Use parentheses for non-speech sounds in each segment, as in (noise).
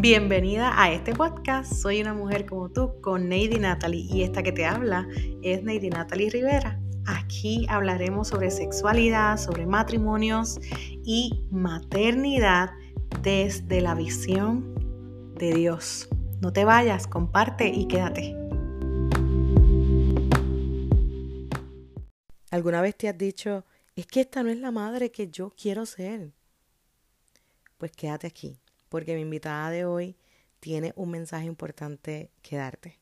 Bienvenida a este podcast. Soy una mujer como tú con Neidy Natalie y esta que te habla es Neidy Natalie Rivera. Aquí hablaremos sobre sexualidad, sobre matrimonios y maternidad desde la visión de Dios. No te vayas, comparte y quédate. ¿Alguna vez te has dicho, es que esta no es la madre que yo quiero ser? Pues quédate aquí porque mi invitada de hoy tiene un mensaje importante que darte.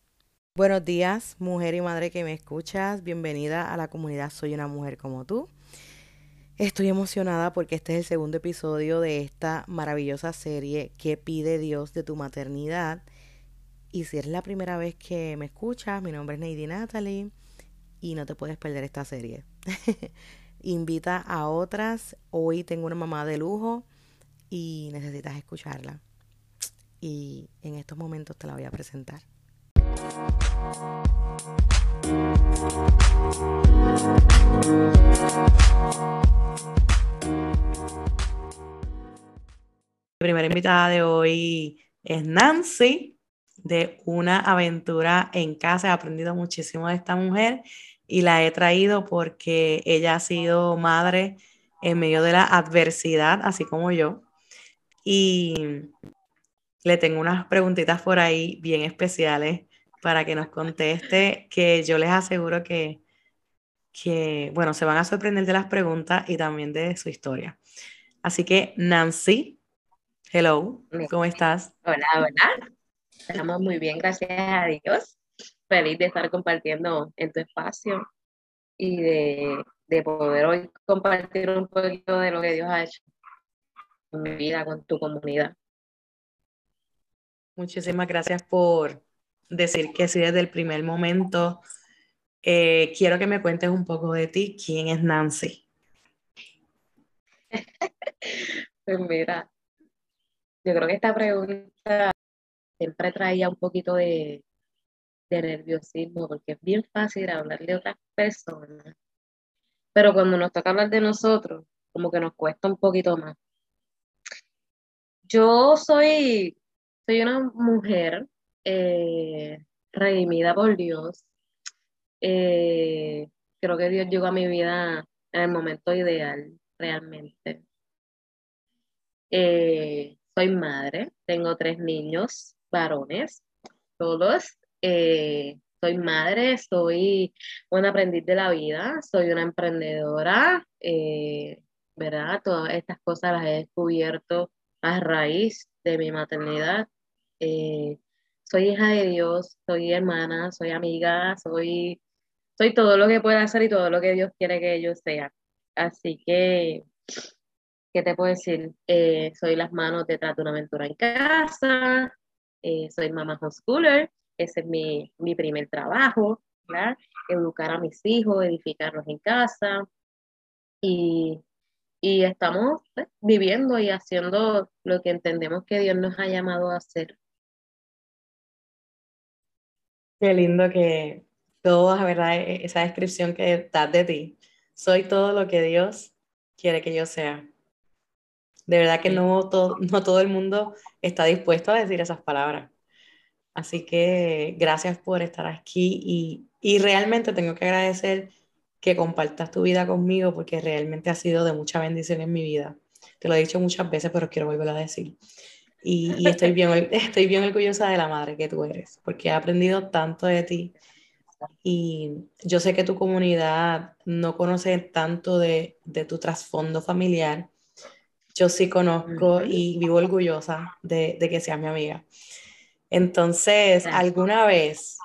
Buenos días, mujer y madre que me escuchas. Bienvenida a la comunidad Soy una mujer como tú. Estoy emocionada porque este es el segundo episodio de esta maravillosa serie que pide Dios de tu maternidad? Y si es la primera vez que me escuchas, mi nombre es Neidi Natalie y no te puedes perder esta serie. (laughs) Invita a otras. Hoy tengo una mamá de lujo y necesitas escucharla. Y en estos momentos te la voy a presentar. La primera invitada de hoy es Nancy, de una aventura en casa. He aprendido muchísimo de esta mujer y la he traído porque ella ha sido madre en medio de la adversidad, así como yo. Y le tengo unas preguntitas por ahí bien especiales para que nos conteste, que yo les aseguro que, que, bueno, se van a sorprender de las preguntas y también de su historia. Así que, Nancy, hello, ¿cómo estás? Hola, hola. Estamos muy bien, gracias a Dios. Feliz de estar compartiendo en tu espacio y de, de poder hoy compartir un poquito de lo que Dios ha hecho vida, con tu comunidad. Muchísimas gracias por decir que sí desde el primer momento. Eh, quiero que me cuentes un poco de ti. ¿Quién es Nancy? (laughs) pues mira, yo creo que esta pregunta siempre traía un poquito de, de nerviosismo porque es bien fácil hablar de otras personas, pero cuando nos toca hablar de nosotros, como que nos cuesta un poquito más. Yo soy, soy una mujer eh, redimida por Dios. Eh, creo que Dios llegó a mi vida en el momento ideal, realmente. Eh, soy madre, tengo tres niños varones, todos. soy madre, soy una aprendiz de la vida, soy una emprendedora, ¿verdad? Todas estas cosas las he descubierto a raíz de mi maternidad. Eh, soy hija de Dios, soy hermana, soy amiga, soy, soy todo lo que pueda hacer y todo lo que Dios quiere que yo sea. Así que, ¿qué te puedo decir? Eh, soy las manos detrás de una aventura en casa, eh, soy mamá homeschooler, ese es mi, mi primer trabajo, ¿verdad? Educar a mis hijos, edificarlos en casa. Y y estamos pues, viviendo y haciendo lo que entendemos que Dios nos ha llamado a hacer. Qué lindo que toda, ¿verdad? E-, esa descripción que das de ti. Soy todo lo que Dios quiere que yo sea. De verdad que no todo, no todo el mundo está dispuesto a decir esas palabras. Así que gracias por estar aquí y, y realmente tengo que agradecer que compartas tu vida conmigo porque realmente ha sido de mucha bendición en mi vida. Te lo he dicho muchas veces, pero quiero volver a decir. Y, estoy, bien, (laughs) estoy bien orgullosa de la madre que tú eres, porque he aprendido tanto de ti. Y yo sé que tu comunidad no conoce tanto de, de tu trasfondo familiar. Yo sí conozco y vivo orgullosa de, de que seas mi amiga. Entonces, ¿alguna vez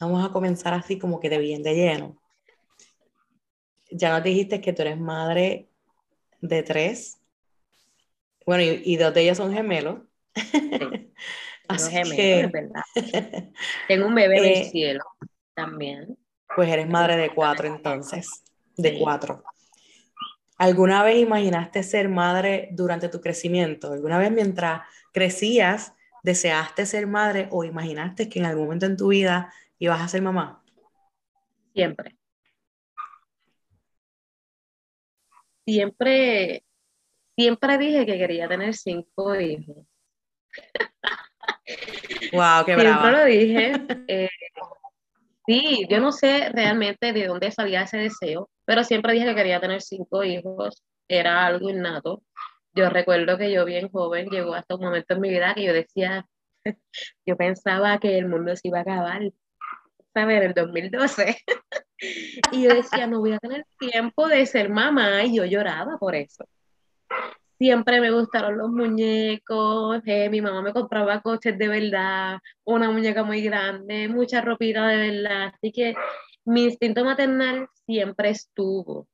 Vamos a comenzar así como que de bien de lleno. Ya nos dijiste que tú eres madre de tres. Bueno, y, dos de ellos son gemelos. (laughs) así gemelos, que, es verdad. Tengo un bebé del (laughs) eh, cielo también. Pues eres madre de cuatro entonces, de cuatro. ¿Alguna vez imaginaste ser madre durante tu crecimiento? ¿Alguna vez mientras crecías deseaste ser madre o imaginaste que en algún momento en tu vida ¿Y vas a ser mamá? Siempre. Siempre, siempre dije que quería tener cinco hijos. (laughs) Wow, qué Siempre lo dije. Eh, sí, yo no sé realmente de dónde salía ese deseo, pero siempre dije que quería tener cinco hijos. Era algo innato. Yo recuerdo que yo bien joven llegó hasta un momento en mi vida que yo decía, (laughs) yo pensaba que el mundo se iba a acabar, ¿sabes? En el 2012. y yo decía, no voy a tener tiempo de ser mamá y yo lloraba por eso siempre me gustaron los muñecos, eh, mi mamá me compraba coches de verdad, una muñeca muy grande, mucha ropita de verdad, así que mi instinto maternal siempre estuvo.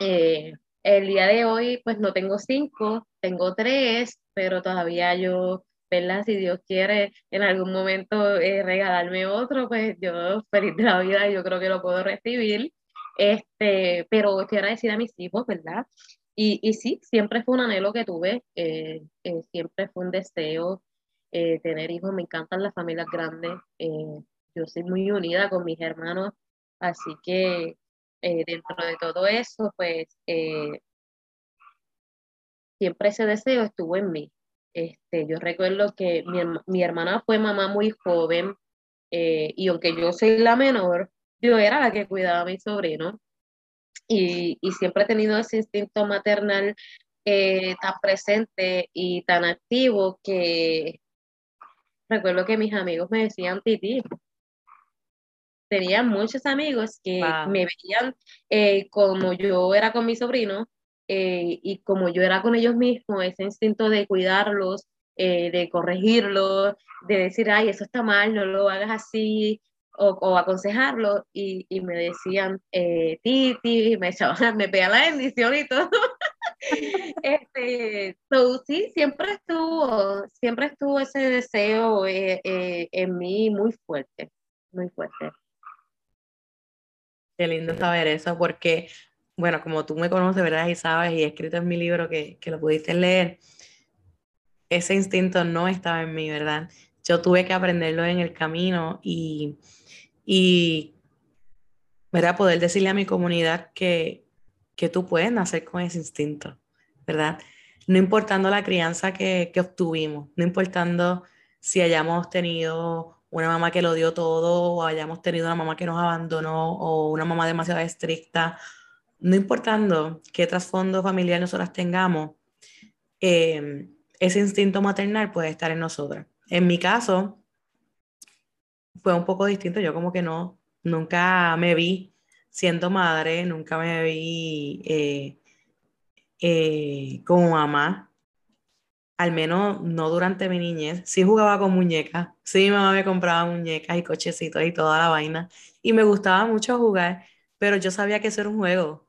Eh, el día de hoy, pues no tengo cinco, tengo tres, pero todavía yo, ¿verdad? Si Dios quiere en algún momento eh, regalarme otro, pues yo feliz de la vida, yo creo que lo puedo recibir. Este, pero quiero decir a mis hijos, ¿verdad? Y, y sí, siempre fue un anhelo que tuve, eh, eh, siempre fue un deseo tener hijos, me encantan las familias grandes, yo soy muy unida con mis hermanos, así que dentro de todo eso, pues siempre ese deseo estuvo en mí. Este, yo recuerdo que mi, mi hermana fue mamá muy joven y aunque yo soy la menor, yo era la que cuidaba a mi sobrino y, y siempre he tenido ese instinto maternal eh, tan presente y tan activo que recuerdo que mis amigos me decían Titi. Tenía muchos amigos que me veían eh, como yo era con mi sobrino eh, y como yo era con ellos mismos, ese instinto de cuidarlos, de corregirlos, de decir, ay, eso está mal, no lo hagas así, o, aconsejarlo y, y, me decían eh, Titi, me (laughs) echaban, me pegaban la bendición y todo. (laughs) este, sí, siempre estuvo, siempre estuvo ese deseo eh, eh, en mí muy fuerte, muy fuerte. Qué lindo saber eso, porque, bueno, como tú me conoces, ¿verdad? Y sabes, y he escrito en mi libro que, que lo pudiste leer, ese instinto no estaba en mí, ¿verdad? Yo tuve que aprenderlo en el camino y y ¿verdad? poder decirle a mi comunidad que, que tú puedes nacer con ese instinto, ¿verdad? No importando la crianza que, que obtuvimos, no importando si hayamos tenido una mamá que lo dio todo o hayamos tenido una mamá que nos abandonó o una mamá demasiado estricta, no importando qué trasfondo familiar nosotras tengamos, eh, ese instinto maternal puede estar en nosotras. En mi caso, fue un poco distinto. Yo como que no, nunca me vi siendo madre, nunca me vi eh, eh, como mamá, al menos no durante mi niñez. Sí jugaba con muñecas, sí mi mamá me compraba muñecas y cochecitos y toda la vaina, y me gustaba mucho jugar, pero yo sabía que eso era un juego.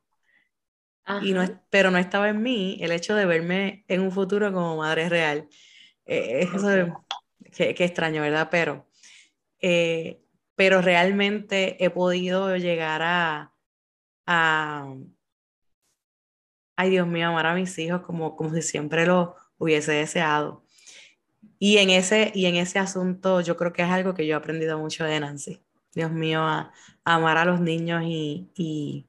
Y no, pero no estaba en mí el hecho de verme en un futuro como madre real. Eh, eso, qué, qué extraño, ¿verdad? Pero eh, pero realmente he podido llegar a, ay Dios mío, amar a mis hijos como, como si siempre lo hubiese deseado. Y en, ese, y en ese asunto yo creo que es algo que yo he aprendido mucho de Nancy. Dios mío, a, amar a los niños y, y,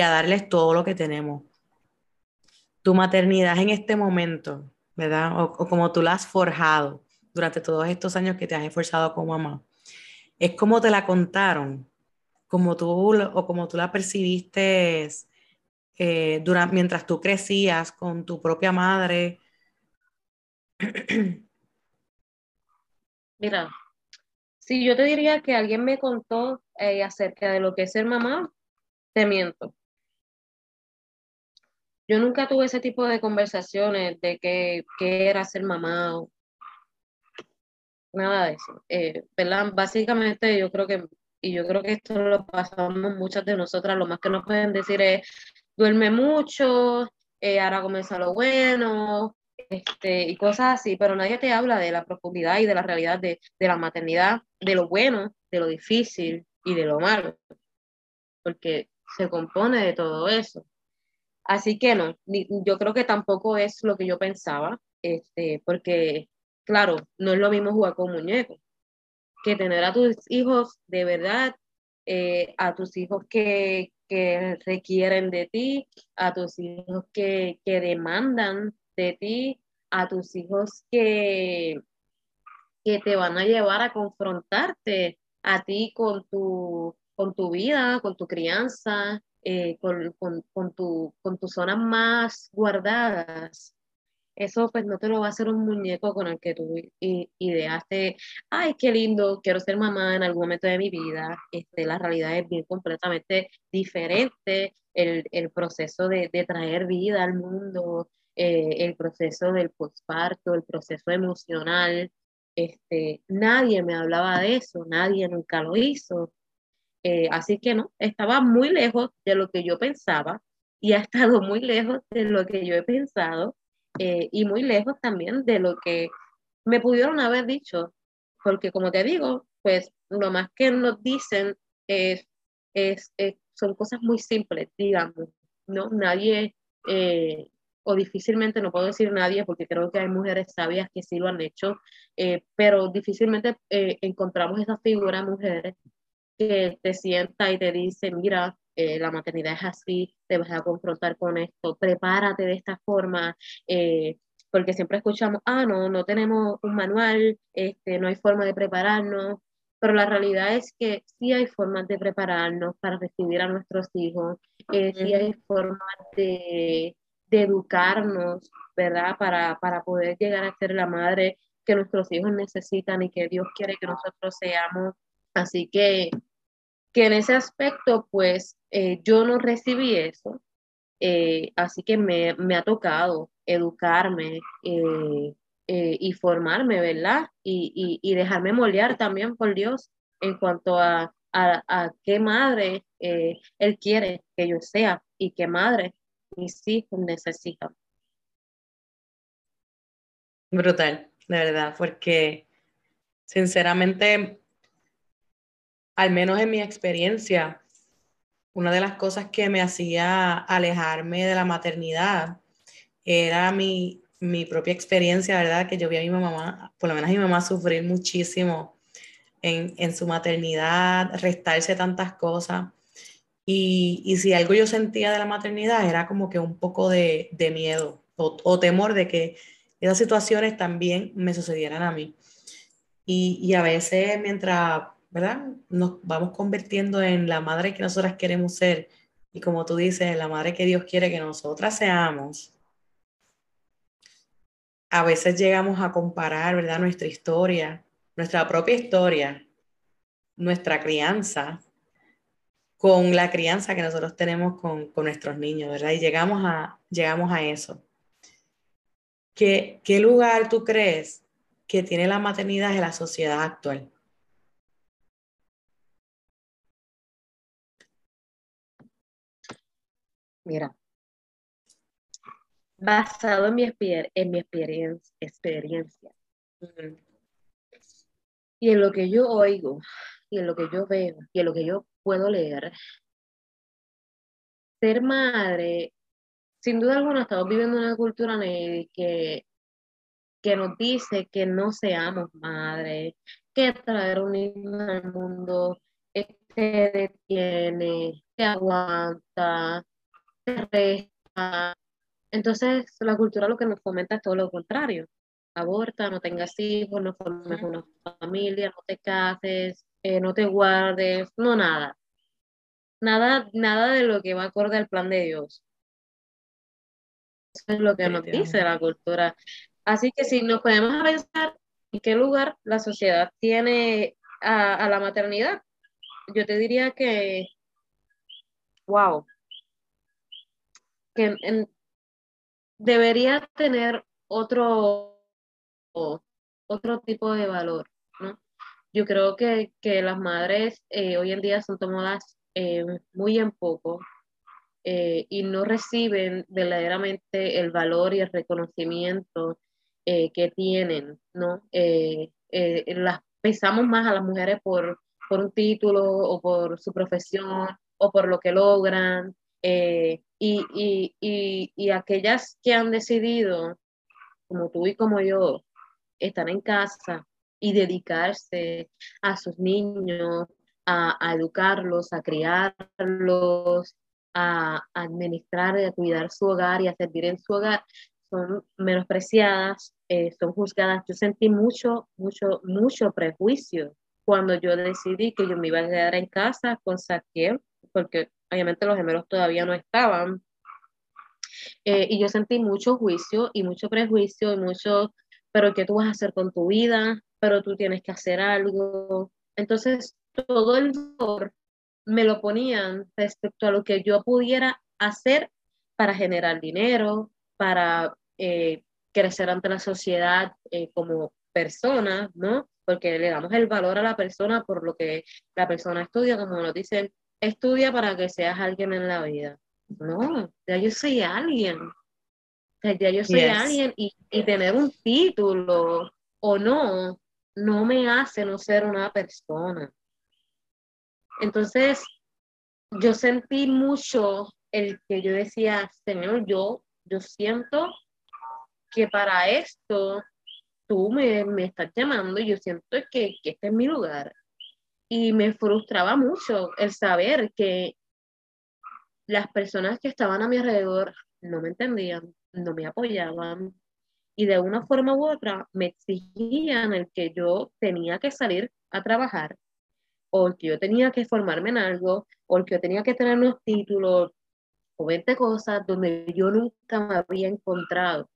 a darles todo lo que tenemos. Tu maternidad en este momento, ¿verdad? O, o como tú la has forjado, durante todos estos años que te has esforzado como mamá, es como te la contaron, como tú o como tú la percibiste eh, durante, mientras tú crecías con tu propia madre. (clears throat) Mira, si yo te diría que alguien me contó eh, acerca de lo que es ser mamá, te miento. Yo nunca tuve ese tipo de conversaciones de qué era ser mamá nada de eso. Eh. Básicamente yo creo que, y yo creo que esto lo pasamos muchas de nosotras, lo más que nos pueden decir es, duerme mucho, eh, ahora comienza lo bueno, este, y cosas así, pero nadie te habla de la profundidad y de la realidad de, de la maternidad, de lo bueno, de lo difícil y de lo malo, porque se compone de todo eso. Así que no, yo creo que tampoco es lo que yo pensaba, este, porque claro, no es lo mismo jugar con muñecos que tener a tus hijos de verdad, eh, a tus hijos que, requieren de ti, a tus hijos que, demandan de ti, a tus hijos que, que te van a llevar a confrontarte a ti con tu, con tu vida, con tu crianza, eh, con, con, con, tu, con tus zonas más guardadas eso pues no te lo va a hacer un muñeco con el que tú ideaste, ay, qué lindo, quiero ser mamá en algún momento de mi vida. Este, la realidad es bien completamente diferente, el, el proceso de, de, traer vida al mundo, eh, el proceso del posparto, el proceso emocional. Este, nadie me hablaba de eso, nadie nunca lo hizo. Eh, así que no, estaba muy lejos de lo que yo pensaba y ha estado muy lejos de lo que yo he pensado eh, y muy lejos también de lo que me pudieron haber dicho, porque como te digo, pues lo más que nos dicen es, es, son cosas muy simples, digamos, ¿no? Nadie, eh, o difícilmente, no puedo decir nadie, porque creo que hay mujeres sabias que sí lo han hecho, pero difícilmente encontramos esa figura mujeres que te sienta y te dice, mira, eh, la maternidad es así, te vas a confrontar con esto, prepárate de esta forma, eh, porque siempre escuchamos, ah, no, no tenemos un manual, este, no hay forma de prepararnos, pero la realidad es que sí hay formas de prepararnos para recibir a nuestros hijos, eh, sí hay formas de, de, educarnos, ¿verdad? Para, para poder llegar a ser la madre que nuestros hijos necesitan y que Dios quiere que nosotros seamos. Así que que en ese aspecto, pues eh, yo no recibí eso, eh, así que me, me, ha tocado educarme eh, y formarme, ¿verdad? Y, y, y, dejarme moldear también por Dios en cuanto a, a, a qué madre Él quiere que yo sea y qué madre mis hijos necesitan. Brutal, de verdad, porque sinceramente al menos en mi experiencia, una de las cosas que me hacía alejarme de la maternidad era mi, propia experiencia, ¿verdad? Que yo vi a mi mamá, por lo menos a mi mamá, sufrir muchísimo en, su maternidad, restarse tantas cosas. Y, si algo yo sentía de la maternidad era como que un poco de, miedo o, o, temor de que esas situaciones también me sucedieran a mí. Y, y a veces mientras ¿verdad? Nos vamos convirtiendo en la madre que nosotras queremos ser y como tú dices, la madre que Dios quiere que nosotras seamos. A veces llegamos a comparar, ¿verdad? Nuestra historia, nuestra propia historia, nuestra crianza con la crianza que nosotros tenemos con, con nuestros niños, ¿verdad? Y llegamos a, llegamos a eso. ¿Qué, ¿Qué lugar tú crees que tiene la maternidad en la sociedad actual? Mira, basado en mi, en mi experiencia, experiencia y en lo que yo oigo, y en lo que yo veo, y en lo que yo puedo leer, ser madre, sin duda alguna, estamos viviendo una cultura que, que nos dice que no seamos madres, que traer un hijo al mundo te detiene, te aguanta, entonces, la cultura lo que nos fomenta es todo lo contrario. Aborta, no tengas hijos, no formes una familia, no te cases, eh, no te guardes, no nada. Nada, nada de lo que va acorde al plan de Dios. Eso es lo que nos dice la cultura. Así que si nos podemos pensar en qué lugar la sociedad tiene a, a la maternidad, yo te diría que, wow, que debería tener otro, otro tipo de valor, ¿no? Yo creo que, las madres eh, hoy en día son tomadas eh, muy en poco eh, y no reciben verdaderamente el valor y el reconocimiento que tienen, ¿no? las pesamos más a las mujeres por, por un título o por su profesión o por lo que logran, y, aquellas que han decidido, como tú y como yo, estar en casa y dedicarse a sus niños, a, educarlos, a criarlos, a, administrar y a cuidar su hogar y a servir en su hogar, son menospreciadas, eh, son juzgadas. Yo sentí mucho, mucho, mucho prejuicio cuando yo decidí que yo me iba a quedar en casa con Saquiel, porque obviamente los gemelos todavía no estaban. Eh, y yo sentí mucho juicio y mucho prejuicio y mucho, pero ¿qué tú vas a hacer con tu vida? Pero tú tienes que hacer algo. Entonces, todo el dolor me lo ponían respecto a lo que yo pudiera hacer para generar dinero, para eh, crecer ante la sociedad eh, como persona, ¿no? Porque le damos el valor a la persona por lo que la persona estudia, como nos dicen, estudia para que seas alguien en la vida. No, ya yo soy alguien. ya yo soy alguien y, y tener un título o no, no me hace no ser una persona. Entonces, yo sentí mucho el que yo decía, Señor, yo, yo siento que para esto tú me, estás llamando y yo siento que, que este es mi lugar. Y me frustraba mucho el saber que las personas que estaban a mi alrededor no me entendían, no me apoyaban y de una forma u otra me exigían el que yo tenía que salir a trabajar o el que yo tenía que formarme en algo o el que yo tenía que tener unos títulos o 20 cosas donde yo nunca me había encontrado.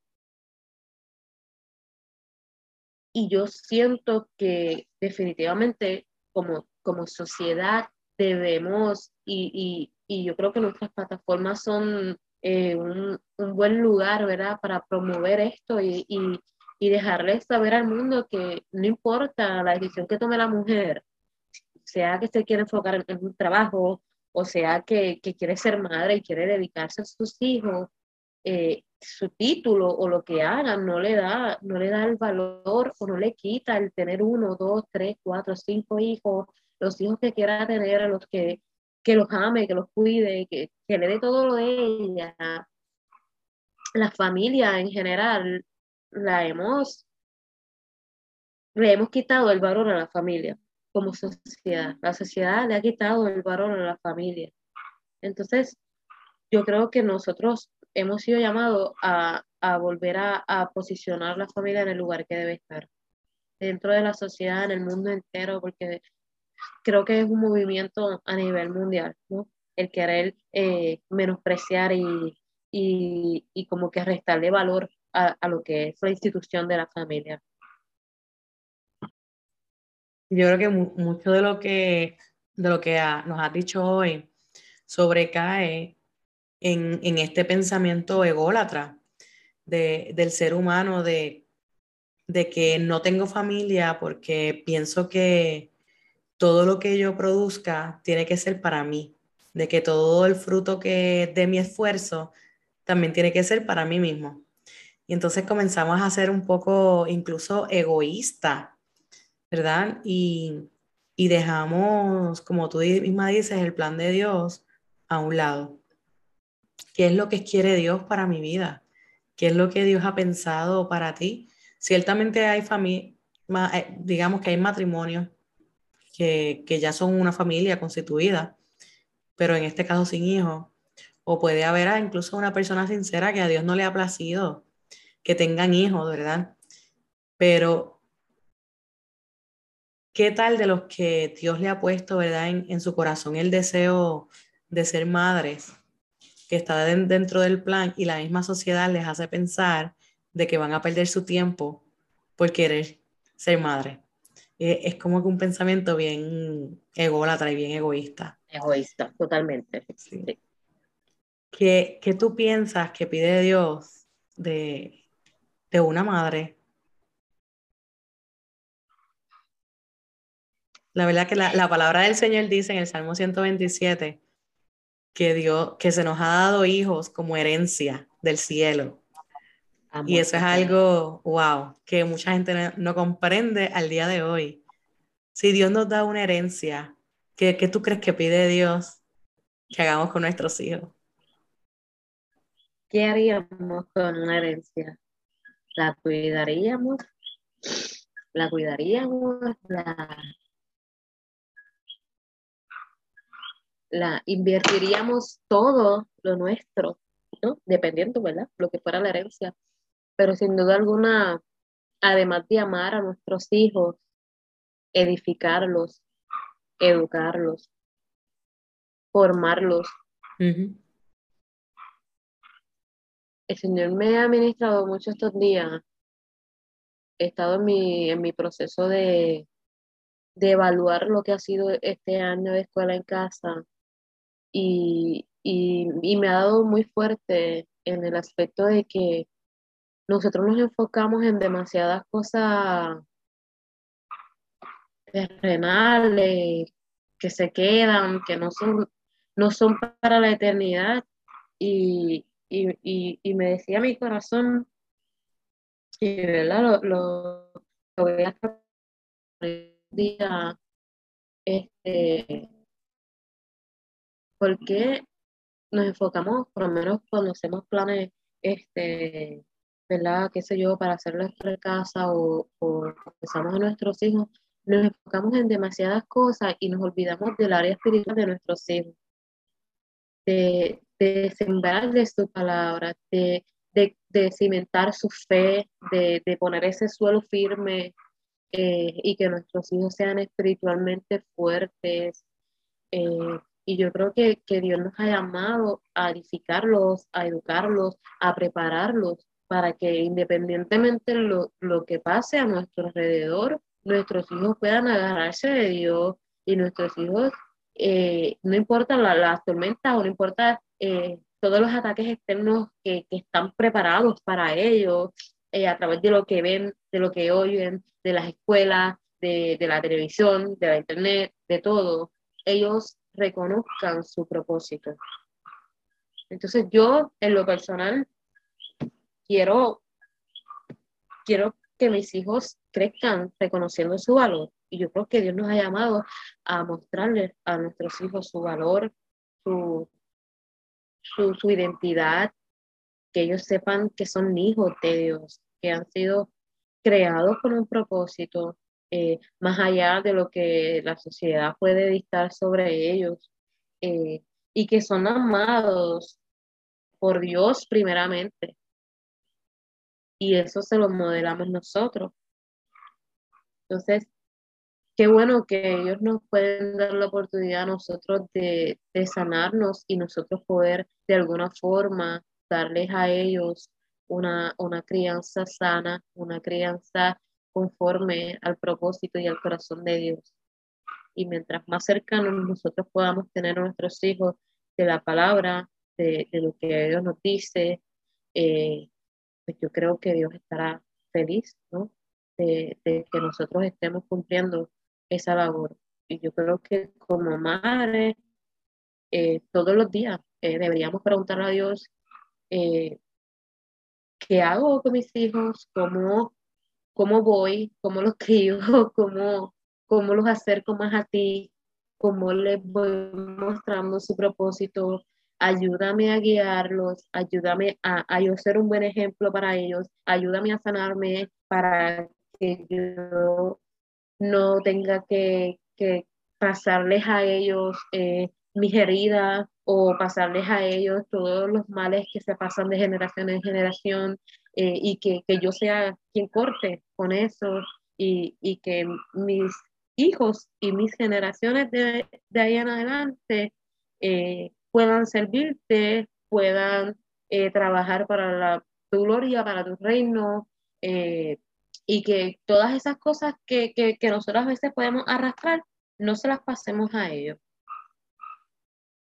Y yo siento que definitivamente como, como sociedad debemos, y, y, yo creo que nuestras plataformas son eh, un, un, buen lugar, ¿verdad?, para promover esto y, y, y dejarles saber al mundo que no importa la decisión que tome la mujer, sea que se quiera enfocar en, un trabajo, o sea que, que, quiere ser madre y quiere dedicarse a sus hijos, eh, su título o lo que hagan no le da, no le da el valor o no le quita el tener uno, dos, tres, cuatro, cinco hijos, los hijos que quiera tener, los que, que los ame, que los cuide, que, que le dé todo lo de ella. La familia en general la hemos, le hemos quitado el valor a la familia como sociedad. La sociedad le ha quitado el valor a la familia. Entonces, yo creo que nosotros hemos sido llamados a, a volver a, a, posicionar la familia en el lugar que debe estar, dentro de la sociedad, en el mundo entero, porque creo que es un movimiento a nivel mundial, ¿no? El querer eh, menospreciar y, y, y, como que restarle valor a, a lo que es la institución de la familia. Yo creo que mucho de lo que, de lo que nos has dicho hoy sobrecae en, este pensamiento ególatra de, del ser humano, de, de que no tengo familia porque pienso que todo lo que yo produzca tiene que ser para mí, de que todo el fruto que de mi esfuerzo también tiene que ser para mí mismo. Y entonces comenzamos a ser un poco incluso egoísta ¿verdad? Y, y dejamos, como tú misma dices, el plan de Dios a un lado. ¿Qué es lo que quiere Dios para mi vida? ¿Qué es lo que Dios ha pensado para ti? Ciertamente hay familia, eh, digamos que hay matrimonios que, que, ya son una familia constituida, pero en este caso sin hijos. O puede haber incluso una persona sincera que a Dios no le ha placido que tengan hijos, ¿verdad? Pero ¿Qué tal de los que Dios le ha puesto, verdad, en, su corazón el deseo de ser madres, que está dentro del plan y la misma sociedad les hace pensar de que van a perder su tiempo por querer ser madre? Es como que un pensamiento bien ególatra y bien egoísta. Egoísta, totalmente. ¿Qué, ¿Qué, tú piensas que pide Dios de, de una madre La verdad que la, palabra del Señor dice en el Salmo 127 que Dios, que se nos ha dado hijos como herencia del cielo. y eso es algo, wow, que mucha gente no, comprende al día de hoy. Si Dios nos da una herencia, ¿qué, ¿qué, tú crees que pide Dios que hagamos con nuestros hijos? ¿Qué haríamos con una herencia? ¿La cuidaríamos? ¿La cuidaríamos? ¿La la invertiríamos todo lo nuestro, ¿no? Dependiendo, ¿verdad? Lo que fuera la herencia. pero sin duda alguna, además de amar a nuestros hijos, edificarlos, educarlos, formarlos. El Señor me ha ministrado mucho estos días. He estado en mi, en mi proceso de, de evaluar lo que ha sido este año de escuela en casa y, y, me ha dado muy fuerte en el aspecto de que nosotros nos enfocamos en demasiadas cosas terrenales que se quedan, que no son, no son para la eternidad. Y, me decía mi corazón, y verdad, lo, voy a día, este, porque nos enfocamos, por lo menos cuando hacemos planes, este, ¿verdad? ¿Qué sé yo? Para hacer nuestra casa o, o pensamos en nuestros hijos, nos enfocamos en demasiadas cosas y nos olvidamos del área espiritual de nuestros hijos. De, de de su palabra, de, de, cimentar su fe, de, de poner ese suelo firme eh, y que nuestros hijos sean espiritualmente fuertes. Eh, y yo creo que, que, Dios nos ha llamado a edificarlos, a educarlos, a prepararlos para que independientemente lo, lo que pase a nuestro alrededor, nuestros hijos puedan agarrarse de Dios y nuestros hijos, eh, no importa las la tormentas o no importa todos los ataques externos que, que, están preparados para ellos, a través de lo que ven, de lo que oyen, de las escuelas, de, la televisión, de la internet, de todo, ellos reconozcan su propósito. Entonces yo, en lo personal, quiero, quiero que mis hijos crezcan reconociendo su valor. Y yo creo que Dios nos ha llamado a mostrarles a nuestros hijos su valor, su, su, su identidad, que ellos sepan que son hijos de Dios, que han sido creados con un propósito, eh, más allá de lo que la sociedad puede dictar sobre ellos, eh, y que son amados por Dios primeramente. Y eso se lo modelamos nosotros. Entonces, qué bueno que ellos nos pueden dar la oportunidad a nosotros de, de sanarnos y nosotros poder de alguna forma darles a ellos una, una crianza sana, una crianza conforme al propósito y al corazón de Dios. Y mientras más cercanos nosotros podamos tener a nuestros hijos de la palabra, de, lo que Dios nos dice, eh, pues yo creo que Dios estará feliz, ¿no? De, que nosotros estemos cumpliendo esa labor. Y yo creo que como madre, eh, todos los días eh, deberíamos preguntar a Dios qué hago con mis hijos, cómo, cómo voy, cómo los crío, (laughs) cómo, cómo los acerco más a ti, cómo les voy mostrando su propósito. Ayúdame a guiarlos, ayúdame a, a yo ser un buen ejemplo para ellos, ayúdame a sanarme para que yo no tenga que, que pasarles a ellos eh, mis heridas o pasarles a ellos todos los males que se pasan de generación en generación eh, y que, que, yo sea quien corte con eso y, y, que mis hijos y mis generaciones de, de ahí en adelante eh, puedan servirte, puedan eh, trabajar para la, tu gloria, para tu reino, y que todas esas cosas que, que, que nosotros a veces podemos arrastrar, no se las pasemos a ellos.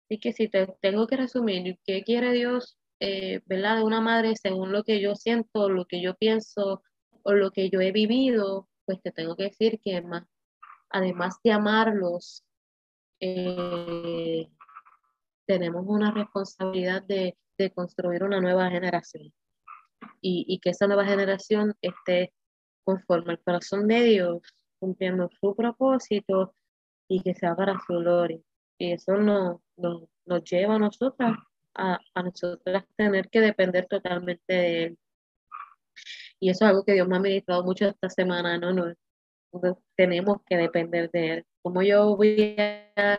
Así que si te tengo que resumir qué quiere Dios, eh, ¿verdad? De una madre según lo que yo siento, lo que yo pienso o lo que yo he vivido, pues te tengo que decir que más, además de amarlos, eh, tenemos una responsabilidad de, construir una nueva generación y, y, que esa nueva generación esté conforme al corazón de Dios, cumpliendo su propósito y que sea para su gloria. Y eso no, nos lleva a nosotras, a, a nosotras tener que depender totalmente de Él. Y eso es algo que Dios me ha ministrado mucho esta semana, ¿no? no, tenemos que depender de Él. Como yo voy a,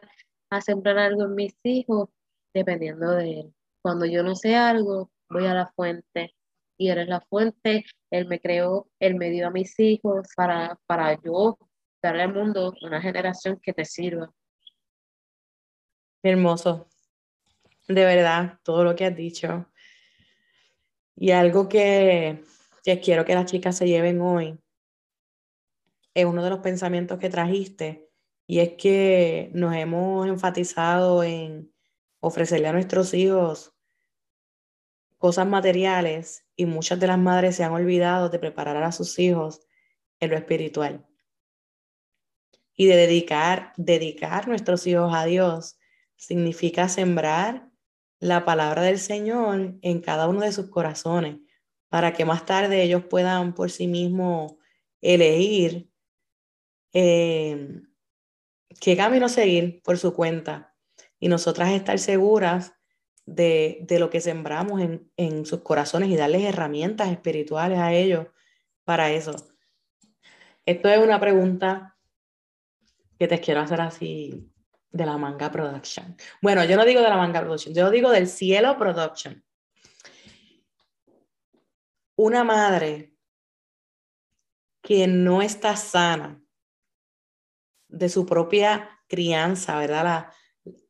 a sembrar algo en mis hijos, dependiendo de Él. Cuando yo no sé algo, voy a la fuente y eres la fuente. Él me creó, Él me dio a mis hijos para, para yo darle al mundo una generación que te sirva. Hermoso. De verdad, todo lo que has dicho. Y algo que, que quiero que las chicas se lleven hoy es uno de los pensamientos que trajiste y es que nos hemos enfatizado en ofrecerle a nuestros hijos cosas materiales y muchas de las madres se han olvidado de preparar a sus hijos en lo espiritual y de dedicar, dedicar nuestros hijos a Dios significa sembrar la palabra del Señor en cada uno de sus corazones para que más tarde ellos puedan por sí mismos elegir eh, qué camino seguir por su cuenta y nosotras estar seguras de, lo que sembramos en, en, sus corazones y darles herramientas espirituales a ellos para eso. Esto es una pregunta que te quiero hacer así de la manga production. Bueno, yo no digo de la manga production, yo digo del cielo production. Una madre que no está sana de su propia crianza, ¿verdad? La,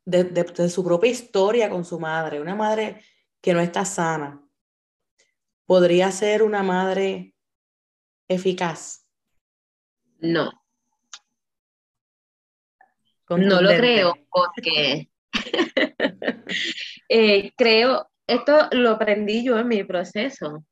de, su propia historia con su madre, una madre que no está sana, podría ser una madre eficaz. No. No lo creo porque (laughs) eh, creo, esto lo aprendí yo en mi proceso.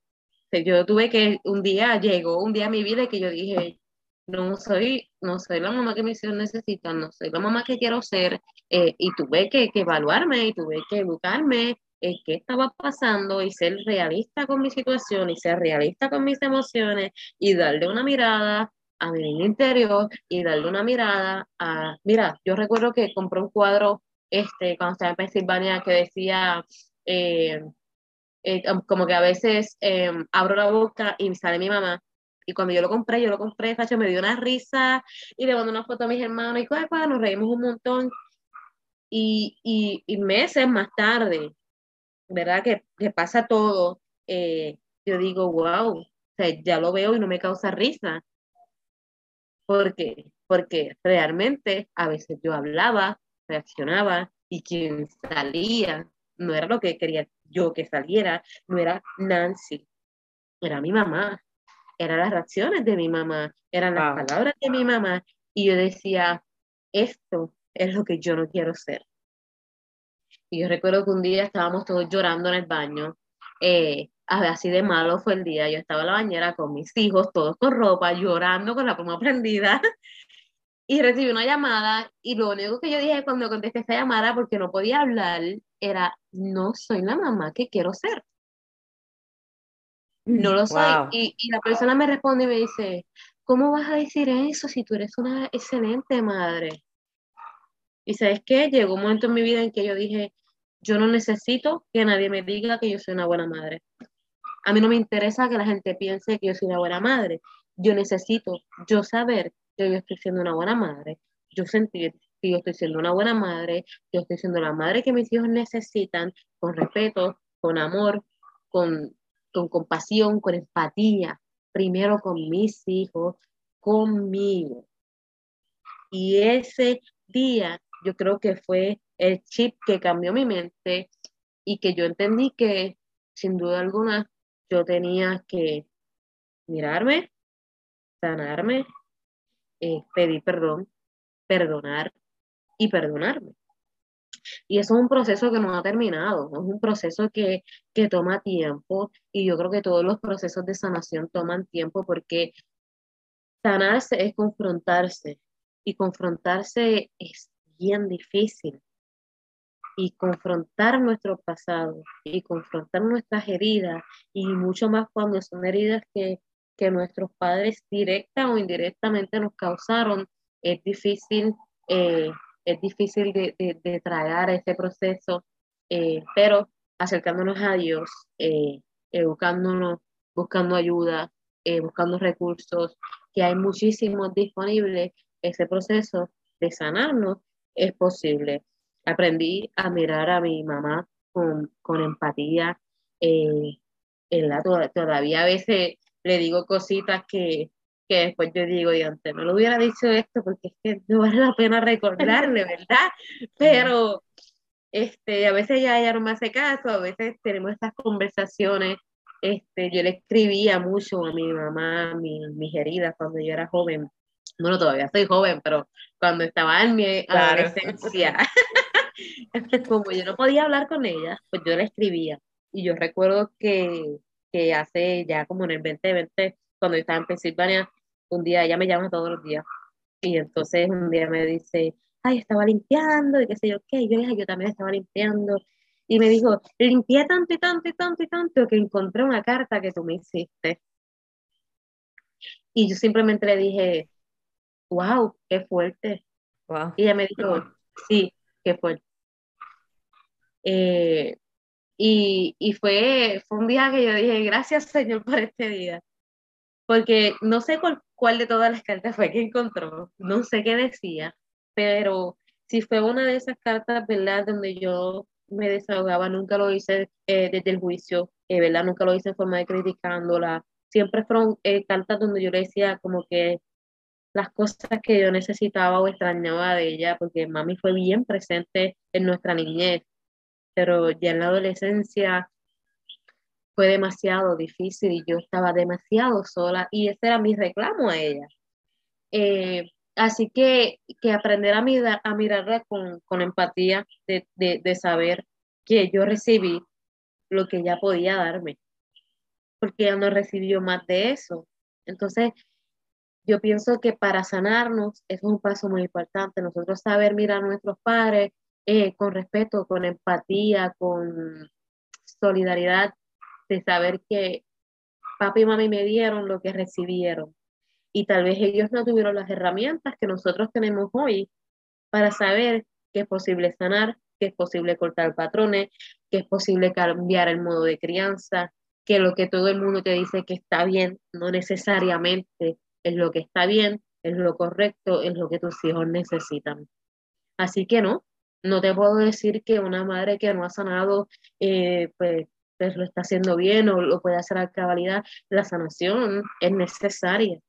Yo tuve que, un día llegó un día a mi vida que yo dije, no soy, no soy la mamá que mis hijos necesitan, no soy la mamá que quiero ser, eh, y tuve que, evaluarme y tuve que educarme en qué estaba pasando y ser realista con mi situación y ser realista con mis emociones y darle una mirada a mi interior y darle una mirada a, mira, yo recuerdo que compré un cuadro este, cuando estaba en Pensilvania que decía, eh, eh, como que a veces abro la boca y sale mi mamá y cuando yo lo compré, yo lo compré, Facho me dio una risa y le mandé una foto a mis hermanos y pues, nos reímos un montón. Y, y, meses más tarde, ¿verdad? Que, que pasa todo, eh, yo digo, wow, o sea, ya lo veo y no me causa risa. ¿Por qué? Porque realmente a veces yo hablaba, reaccionaba y quien salía no era lo que quería yo que saliera, no era Nancy, era mi mamá eran las reacciones de mi mamá, eran las palabras de mi mamá, y yo decía, esto es lo que yo no quiero ser. Y yo recuerdo que un día estábamos todos llorando en el baño, eh, así de malo fue el día, yo estaba en la bañera con mis hijos, todos con ropa, llorando con la pluma prendida, (laughs) y recibí una llamada, y lo único que yo dije cuando contesté esa llamada, porque no podía hablar, era, no soy la mamá que quiero ser no lo soy. Y, y, la persona me responde y me dice, ¿cómo vas a decir eso si tú eres una excelente madre? Y sabes qué, llegó un momento en mi vida en que yo dije, yo no necesito que nadie me diga que yo soy una buena madre. A mí no me interesa que la gente piense que yo soy una buena madre. Yo necesito yo saber que yo estoy siendo una buena madre. Yo sentir que yo estoy siendo una buena madre, yo estoy siendo la madre que mis hijos necesitan, con respeto, con amor, con con compasión, con empatía, primero con mis hijos, conmigo. Y ese día yo creo que fue el chip que cambió mi mente y que yo entendí que sin duda alguna yo tenía que mirarme, sanarme, eh, pedir perdón, perdonar y perdonarme. Y eso es un proceso que no ha terminado, es un proceso que, que toma tiempo y yo creo que todos los procesos de sanación toman tiempo porque sanarse es confrontarse y confrontarse es bien difícil. Y confrontar nuestro pasado y confrontar nuestras heridas y mucho más cuando son heridas que, que nuestros padres directa o indirectamente nos causaron, es difícil eh, es difícil de, de, tragar ese proceso, eh, pero acercándonos a Dios, eh, educándonos, buscando ayuda, eh, buscando recursos, que hay muchísimos disponibles, ese proceso de sanarnos es posible. Aprendí a mirar a mi mamá con, con empatía, todavía a veces le digo cositas que, que después yo digo, y antes no le hubiera dicho esto porque es que no vale la pena recordarle, ¿verdad? (laughs) Pero este, a veces ya ella no me hace caso, a veces tenemos estas conversaciones. Este, yo le escribía mucho a mi mamá mis heridas cuando yo era joven. Bueno, todavía soy joven, pero cuando estaba en mi adolescencia, (laughs) (laughs) como yo no podía hablar con ella, pues yo le escribía. Y yo recuerdo que, que hace ya como en el 2020, cuando yo estaba en Pensilvania, un día ella me llama todos los días. Y entonces un día me dice, ay, estaba limpiando y qué sé yo qué. yo dije, yo también estaba limpiando. Y me dijo, limpié tanto y tanto y tanto y tanto que encontré una carta que tú me hiciste. Y yo simplemente le dije, wow, qué fuerte. Wow. Y ella me dijo, sí, qué fuerte. Eh, y, y fue, fue un día que yo dije, gracias Señor por este día. Porque no sé cuál, cuál de todas las cartas fue que encontró, no sé qué decía, pero si fue una de esas cartas, ¿verdad? Donde yo me desahogaba, nunca lo hice eh, desde el juicio, eh, ¿verdad? Nunca lo hice en forma de criticándola. Siempre fueron eh, cartas donde yo le decía como que las cosas que yo necesitaba o extrañaba de ella, porque mami fue bien presente en nuestra niñez, pero ya en la adolescencia fue demasiado difícil y yo estaba demasiado sola y ese era mi reclamo a ella. Así que, que aprender a, mirar, a mirarla con, con empatía, de, de, de, saber que yo recibí lo que ella podía darme, porque ella no recibió más de eso. Entonces, yo pienso que para sanarnos es un paso muy importante, nosotros saber mirar a nuestros padres eh, con respeto, con empatía, con solidaridad, de saber que papi y mami me dieron lo que recibieron y tal vez ellos no tuvieron las herramientas que nosotros tenemos hoy para saber que es posible sanar, que es posible cortar patrones, que es posible cambiar el modo de crianza, que lo que todo el mundo te dice que está bien no necesariamente es lo que está bien, es lo correcto, es lo que tus hijos necesitan. Así que no, no te puedo decir que una madre que no ha sanado, eh, pues, pues, lo está haciendo bien o lo puede hacer a cabalidad. La sanación es necesaria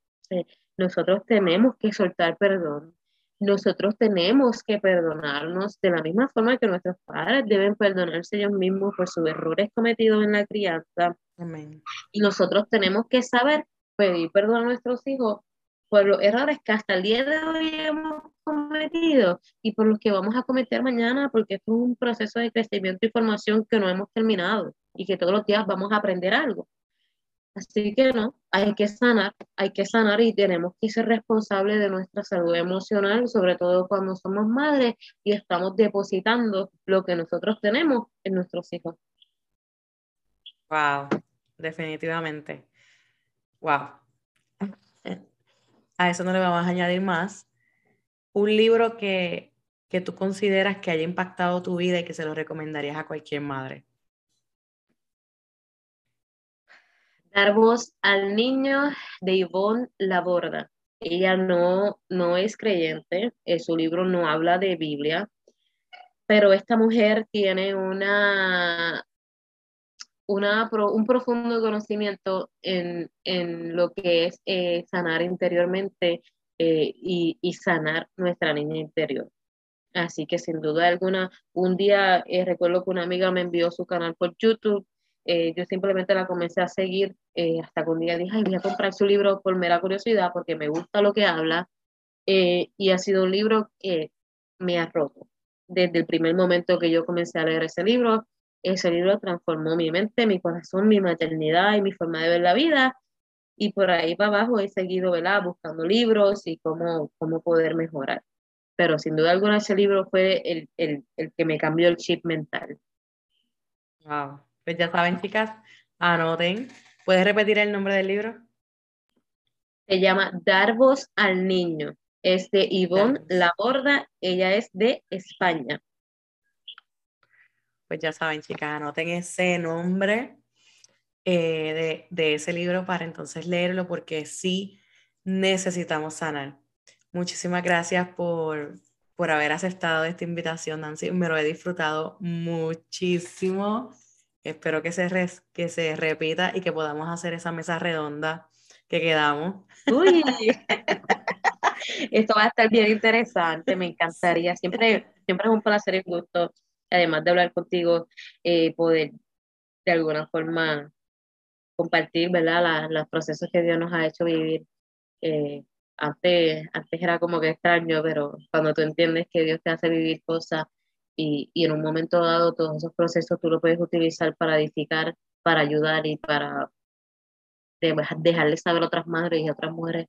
nosotros tenemos que soltar perdón. Nosotros tenemos que perdonarnos de la misma forma que nuestros padres deben perdonarse ellos mismos por sus errores cometidos en la crianza. Y nosotros tenemos que saber pedir perdón a nuestros hijos por los errores que hasta el día de hoy hemos cometido y por los que vamos a cometer mañana, porque esto es un proceso de crecimiento y formación que no hemos terminado y que todos los días vamos a aprender algo. Así que no, hay que sanar, hay que sanar y tenemos que ser responsables de nuestra salud emocional, sobre todo cuando somos madres y estamos depositando lo que nosotros tenemos en nuestros hijos. Wow, definitivamente. Wow. A eso no le vamos a añadir más. Un libro que, que tú consideras que haya impactado tu vida y que se lo recomendarías a cualquier madre. Dar voz al niño de Yvonne Laborda. Ella no, no es creyente, en su libro no habla de Biblia, pero esta mujer tiene una, un profundo conocimiento en, lo que es eh, sanar interiormente eh, y, sanar nuestra niña interior. Así que sin duda alguna, un día eh, recuerdo que una amiga me envió su canal por YouTube eh, yo simplemente la comencé a seguir hasta que un día dije, Ay, voy a comprar su libro por mera curiosidad porque me gusta lo que habla y ha sido un libro que me ha roto. Desde el primer momento que yo comencé a leer ese libro, ese libro transformó mi mente, mi corazón, mi maternidad y mi forma de ver la vida y por ahí para abajo he seguido ¿verdad? buscando libros y cómo, cómo poder mejorar. Pero sin duda alguna ese libro fue el, el, el que me cambió el chip mental. Wow. Pues ya saben, chicas, anoten. ¿Puedes repetir el nombre del libro? Se llama Dar voz al niño. Es de Yvonne Laborda. Ella es de España. Pues ya saben, chicas, anoten ese nombre eh, de, de ese libro para entonces leerlo porque sí necesitamos sanar. Muchísimas gracias por, por haber aceptado esta invitación, Nancy. Me lo he disfrutado muchísimo Espero que se, que se repita y que podamos hacer esa mesa redonda que quedamos. Uy, (laughs) esto va a estar bien interesante, me encantaría. Siempre, siempre es un placer y un gusto, además de hablar contigo, eh, poder de alguna forma compartir, ¿verdad? los procesos que Dios nos ha hecho vivir. Eh, antes, antes era como que extraño, pero cuando tú entiendes que Dios te hace vivir cosas y, y en un momento dado todos esos procesos tú los puedes utilizar para edificar, para ayudar y para dejarle saber a otras madres y a otras mujeres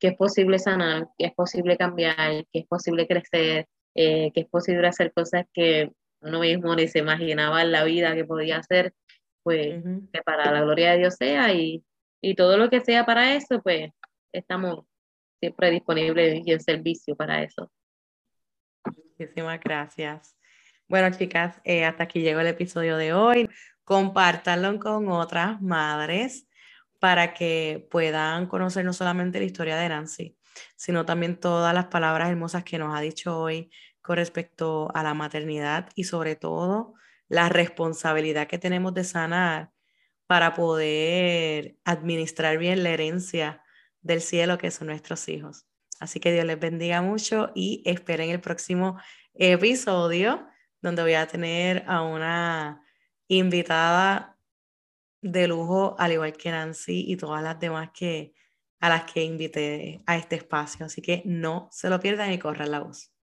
que es posible sanar, que es posible cambiar, que es posible crecer, eh, que es posible hacer cosas que uno mismo ni se imaginaba la vida que podía hacer, pues que para la gloria de Dios sea y, y todo lo que sea para eso, pues estamos siempre disponibles y en servicio para eso. Muchísimas gracias. Bueno, chicas, eh, hasta aquí llegó el episodio de hoy. Compártanlo con otras madres para que puedan conocer no solamente la historia de Nancy, sino también todas las palabras hermosas que nos ha dicho hoy con respecto a la maternidad y sobre todo la responsabilidad que tenemos de sanar para poder administrar bien la herencia del cielo que son nuestros hijos. Así que Dios les bendiga mucho y esperen el próximo episodio donde voy a tener a una invitada de lujo, al igual que Nancy y todas las demás que, a las que invité a este espacio. Así que no se lo pierdan y corran la voz.